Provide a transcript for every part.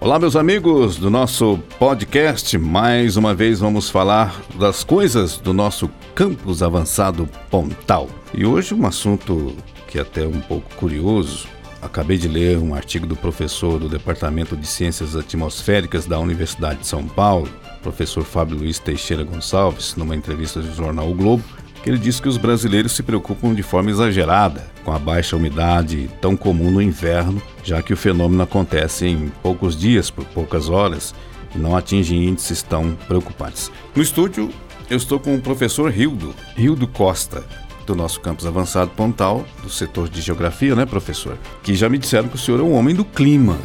Olá, meus amigos do nosso podcast. Mais uma vez vamos falar das coisas do nosso campus avançado Pontal. E hoje um assunto que é até um pouco curioso. Acabei de ler um artigo do professor do Departamento de Ciências Atmosféricas da Universidade de São Paulo, professor Fábio Luiz Teixeira Gonçalves, numa entrevista do jornal o Globo, que ele disse que os brasileiros se preocupam de forma exagerada com a baixa umidade tão comum no inverno, já que o fenômeno acontece em poucos dias, por poucas horas, e não atinge índices tão preocupantes. No estúdio, eu estou com o professor Rildo, Rildo Costa, do nosso campus avançado Pontal, do setor de geografia, né, professor? Que já me disseram que o senhor é um homem do clima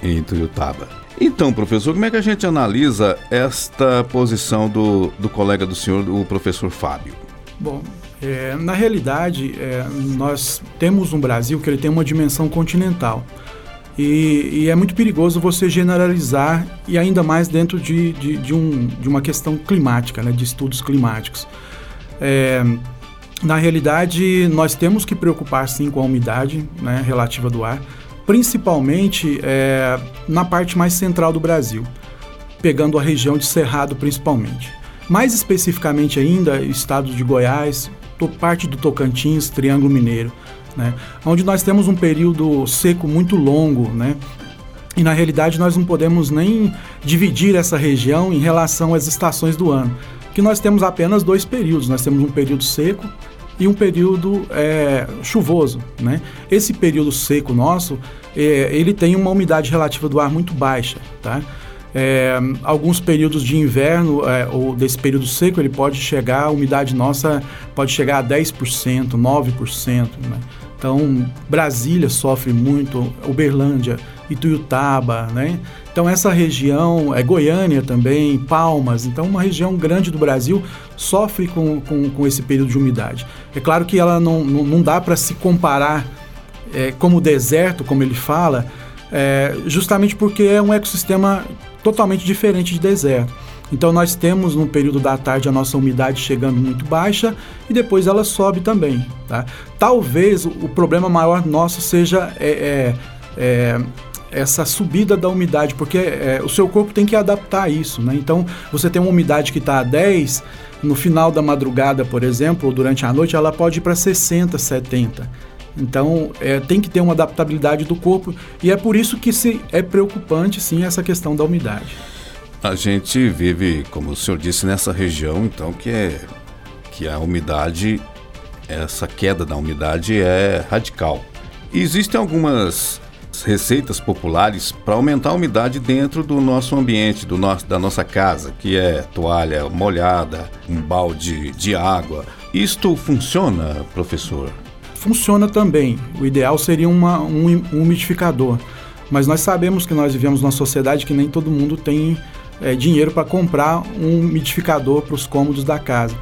em Tuiutaba. Então, professor, como é que a gente analisa esta posição do, do colega do senhor, o professor Fábio? Bom, é, na realidade, é, nós temos um Brasil que ele tem uma dimensão continental. E, e, é muito perigoso você generalizar, e ainda mais dentro de, de, de, um, de uma questão climática, né, de estudos climáticos. É, na realidade, nós temos que preocupar sim com a umidade né, relativa do ar, principalmente é, na parte mais central do Brasil, pegando a região de Cerrado principalmente. Mais especificamente ainda, estados de Goiás, parte do Tocantins, Triângulo Mineiro, né? onde nós temos um período seco muito longo, né? E na realidade nós não podemos nem dividir essa região em relação às estações do ano, que nós temos apenas dois períodos. Nós temos um período seco e um período é, chuvoso, né? Esse período seco nosso, é, ele tem uma umidade relativa do ar muito baixa, tá? É, alguns períodos de inverno é, ou desse período seco ele pode chegar, a umidade nossa pode chegar a 10%, 9%. Né? Então, Brasília sofre muito, Uberlândia, Ituiutaba, né? Então, essa região, é Goiânia também, Palmas, então uma região grande do Brasil sofre com, com, com esse período de umidade. É claro que ela não, não, não dá para se comparar é, como deserto, como ele fala, é, justamente porque é um ecossistema totalmente diferente de deserto. Então nós temos no período da tarde a nossa umidade chegando muito baixa e depois ela sobe também. Tá? Talvez o problema maior nosso seja é, é, é, essa subida da umidade, porque é, o seu corpo tem que adaptar a isso. Né? Então você tem uma umidade que está a 10, no final da madrugada, por exemplo, ou durante a noite, ela pode ir para 60, 70. Então, é, tem que ter uma adaptabilidade do corpo e é por isso que se é preocupante, sim, essa questão da umidade. A gente vive, como o senhor disse, nessa região, então, que é que a umidade, essa queda da umidade é radical. E existem algumas receitas populares para aumentar a umidade dentro do nosso ambiente, do nosso, da nossa casa, que é toalha molhada, um balde de água. Isto funciona, professor? Funciona também. O ideal seria uma, um, um umidificador. Mas nós sabemos que nós vivemos numa sociedade que nem todo mundo tem é, dinheiro para comprar um umidificador para os cômodos da casa.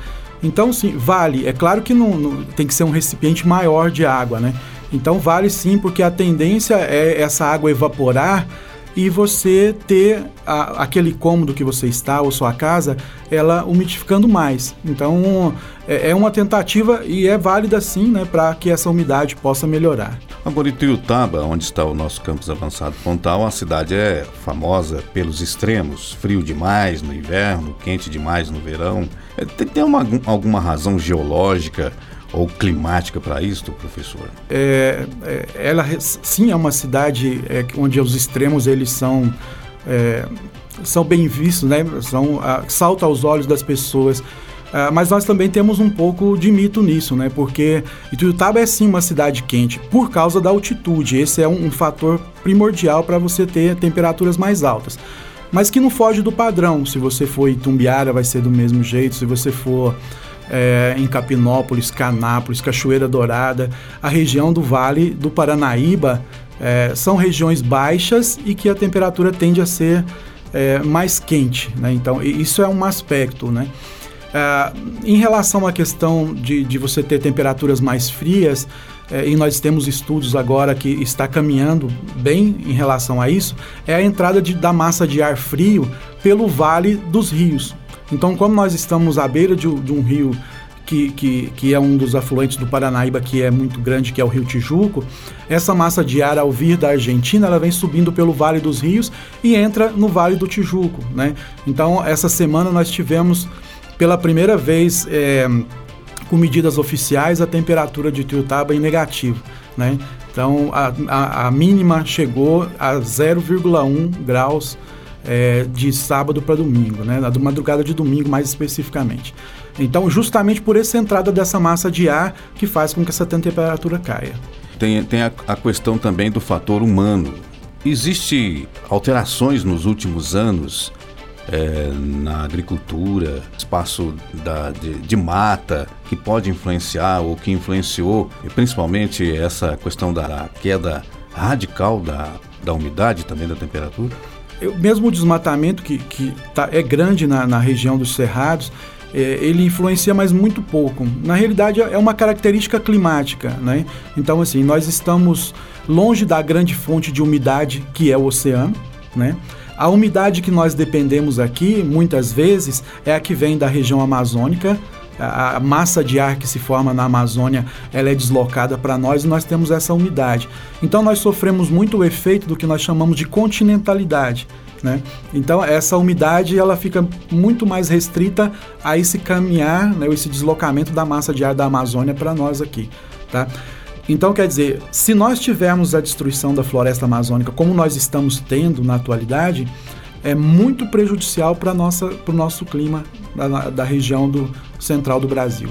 Então, sim, vale. É claro que não, não, tem que ser um recipiente maior de água, né? Então, vale sim, porque a tendência é essa água evaporar e você ter a, aquele cômodo que você está ou sua casa, ela umidificando mais. Então é, é uma tentativa e é válida sim, né, para que essa umidade possa melhorar. Agora, Ituiutaba, onde está o nosso campus avançado Pontal, a cidade é famosa pelos extremos, frio demais no inverno, quente demais no verão. É, tem, tem uma, alguma razão geológica ou climática para isso, professor? É, é, ela sim é uma cidade é, onde os extremos eles são é, são bem vistos, né? São a, salta aos olhos das pessoas. Uh, mas nós também temos um pouco de mito nisso, né? Porque Ituiutaba é sim uma cidade quente por causa da altitude. Esse é um, um fator primordial para você ter temperaturas mais altas. Mas que não foge do padrão. Se você for Itumbiara, vai ser do mesmo jeito. Se você for é, em Capinópolis, Canápolis, Cachoeira Dourada, a região do Vale do Paranaíba é, são regiões baixas e que a temperatura tende a ser é, mais quente. Né? Então, isso é um aspecto. Né? É, em relação à questão de, de você ter temperaturas mais frias, é, e nós temos estudos agora que está caminhando bem em relação a isso, é a entrada de, da massa de ar frio pelo vale dos rios. Então, como nós estamos à beira de, de um rio que, que, que é um dos afluentes do Paranaíba, que é muito grande, que é o Rio Tijuco, essa massa de ar, ao vir da Argentina, ela vem subindo pelo Vale dos Rios e entra no Vale do Tijuco. Né? Então, essa semana nós tivemos, pela primeira vez, é, com medidas oficiais, a temperatura de Tuiutaba em negativo. Né? Então, a, a, a mínima chegou a 0,1 graus é, de sábado para domingo, né? na madrugada de domingo mais especificamente. Então, justamente por essa entrada dessa massa de ar que faz com que essa temperatura caia. Tem, tem a, a questão também do fator humano. Existe alterações nos últimos anos é, na agricultura, espaço da, de, de, mata, que pode influenciar ou que influenciou, principalmente essa questão da queda radical da, da umidade também da temperatura? Eu, mesmo o desmatamento que, que tá, é grande na, na região dos cerrados, é, ele influencia, mas muito pouco. Na realidade, é uma característica climática, né? Então, assim, nós estamos longe da grande fonte de umidade que é o oceano, né? A umidade que nós dependemos aqui, muitas vezes, é a que vem da região amazônica. A, massa de ar que se forma na Amazônia, ela é deslocada para nós e nós temos essa umidade. Então nós sofremos muito o efeito do que nós chamamos de continentalidade. Né? Então essa umidade ela fica muito mais restrita a esse caminhar, né, esse deslocamento da massa de ar da Amazônia para nós aqui, tá? Então quer dizer, se nós tivermos a destruição da floresta amazônica como nós estamos tendo na atualidade, é muito prejudicial para o nosso clima da, da região do central do Brasil.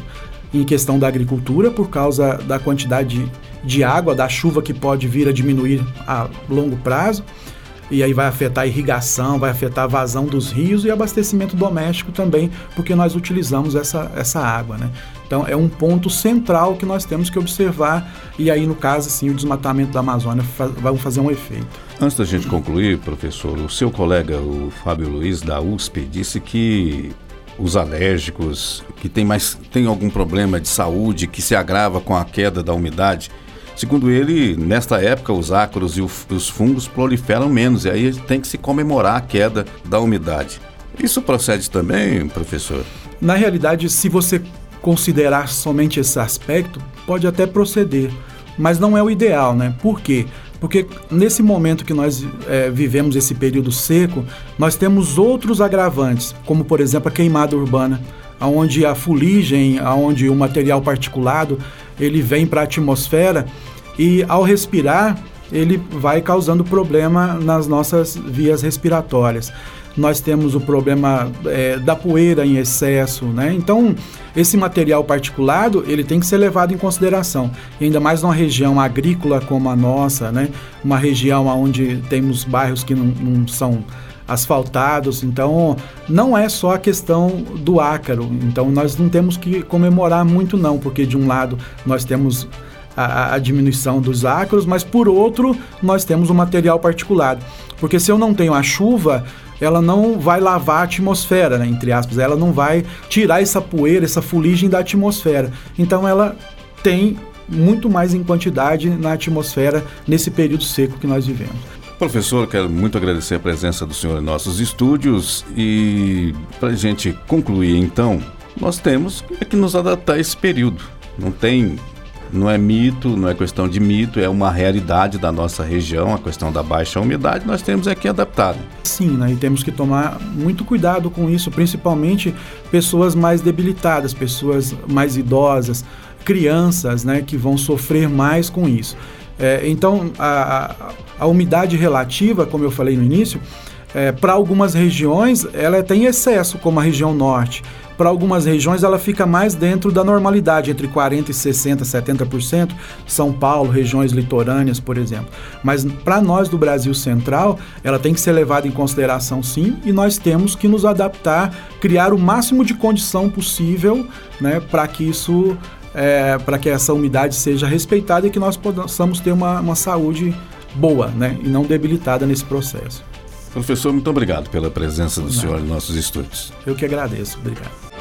Em questão da agricultura, por causa da quantidade de, água, da chuva que pode vir a diminuir a longo prazo, e aí vai afetar a irrigação, vai afetar a vazão dos rios e abastecimento doméstico também, porque nós utilizamos essa, essa água, né? Então é um ponto central que nós temos que observar e aí no caso assim o desmatamento da Amazônia vai fazer um efeito. Antes da gente concluir, professor, o seu colega o Fábio Luiz da USP disse que os alérgicos, que tem mais tem algum problema de saúde que se agrava com a queda da umidade, Segundo ele, nesta época os ácaros e os fungos proliferam menos e aí tem que se comemorar a queda da umidade. Isso procede também, professor? Na realidade, se você considerar somente esse aspecto, pode até proceder, mas não é o ideal, né? Por quê? Porque nesse momento que nós é, vivemos esse período seco, nós temos outros agravantes, como por exemplo a queimada urbana, onde a fuligem, onde o material particulado ele vem para a atmosfera e ao respirar ele vai causando problema nas nossas vias respiratórias. Nós temos o problema é, da poeira em excesso, né? Então, esse material particulado, ele tem que ser levado em consideração. E ainda mais numa região agrícola como a nossa, né? Uma região onde temos bairros que não, não são asfaltados. Então, não é só a questão do ácaro. Então, nós não temos que comemorar muito, não, porque de um lado nós temos a, a, diminuição dos ácaros, mas por outro, nós temos o material particulado. Porque se eu não tenho a chuva, ela não vai lavar a atmosfera, né, entre aspas, ela não vai tirar essa poeira, essa fuligem da atmosfera. Então, ela tem muito mais em quantidade na atmosfera nesse período seco que nós vivemos. Professor, quero muito agradecer a presença do senhor em nossos estúdios e para a gente concluir então, nós temos que nos adaptar a esse período. Não tem, não é mito, não é questão de mito, é uma realidade da nossa região, a questão da baixa umidade, nós temos é que adaptar. Sim, né? e temos que tomar muito cuidado com isso, principalmente pessoas mais debilitadas, pessoas mais idosas, crianças, né, que vão sofrer mais com isso. É, então, a, a, umidade relativa, como eu falei no início, é, para algumas regiões ela tem excesso, como a região norte. Para algumas regiões ela fica mais dentro da normalidade, entre 40% e 60%, 70%. São Paulo, regiões litorâneas, por exemplo. Mas para nós do Brasil Central, ela tem que ser levada em consideração sim, e nós temos que nos adaptar, criar o máximo de condição possível né, para que isso é, para que essa umidade seja respeitada e que nós possamos ter uma, uma saúde boa né, e não debilitada nesse processo. Professor, muito obrigado pela presença do senhor em nossos estúdios. Eu que agradeço. Obrigado.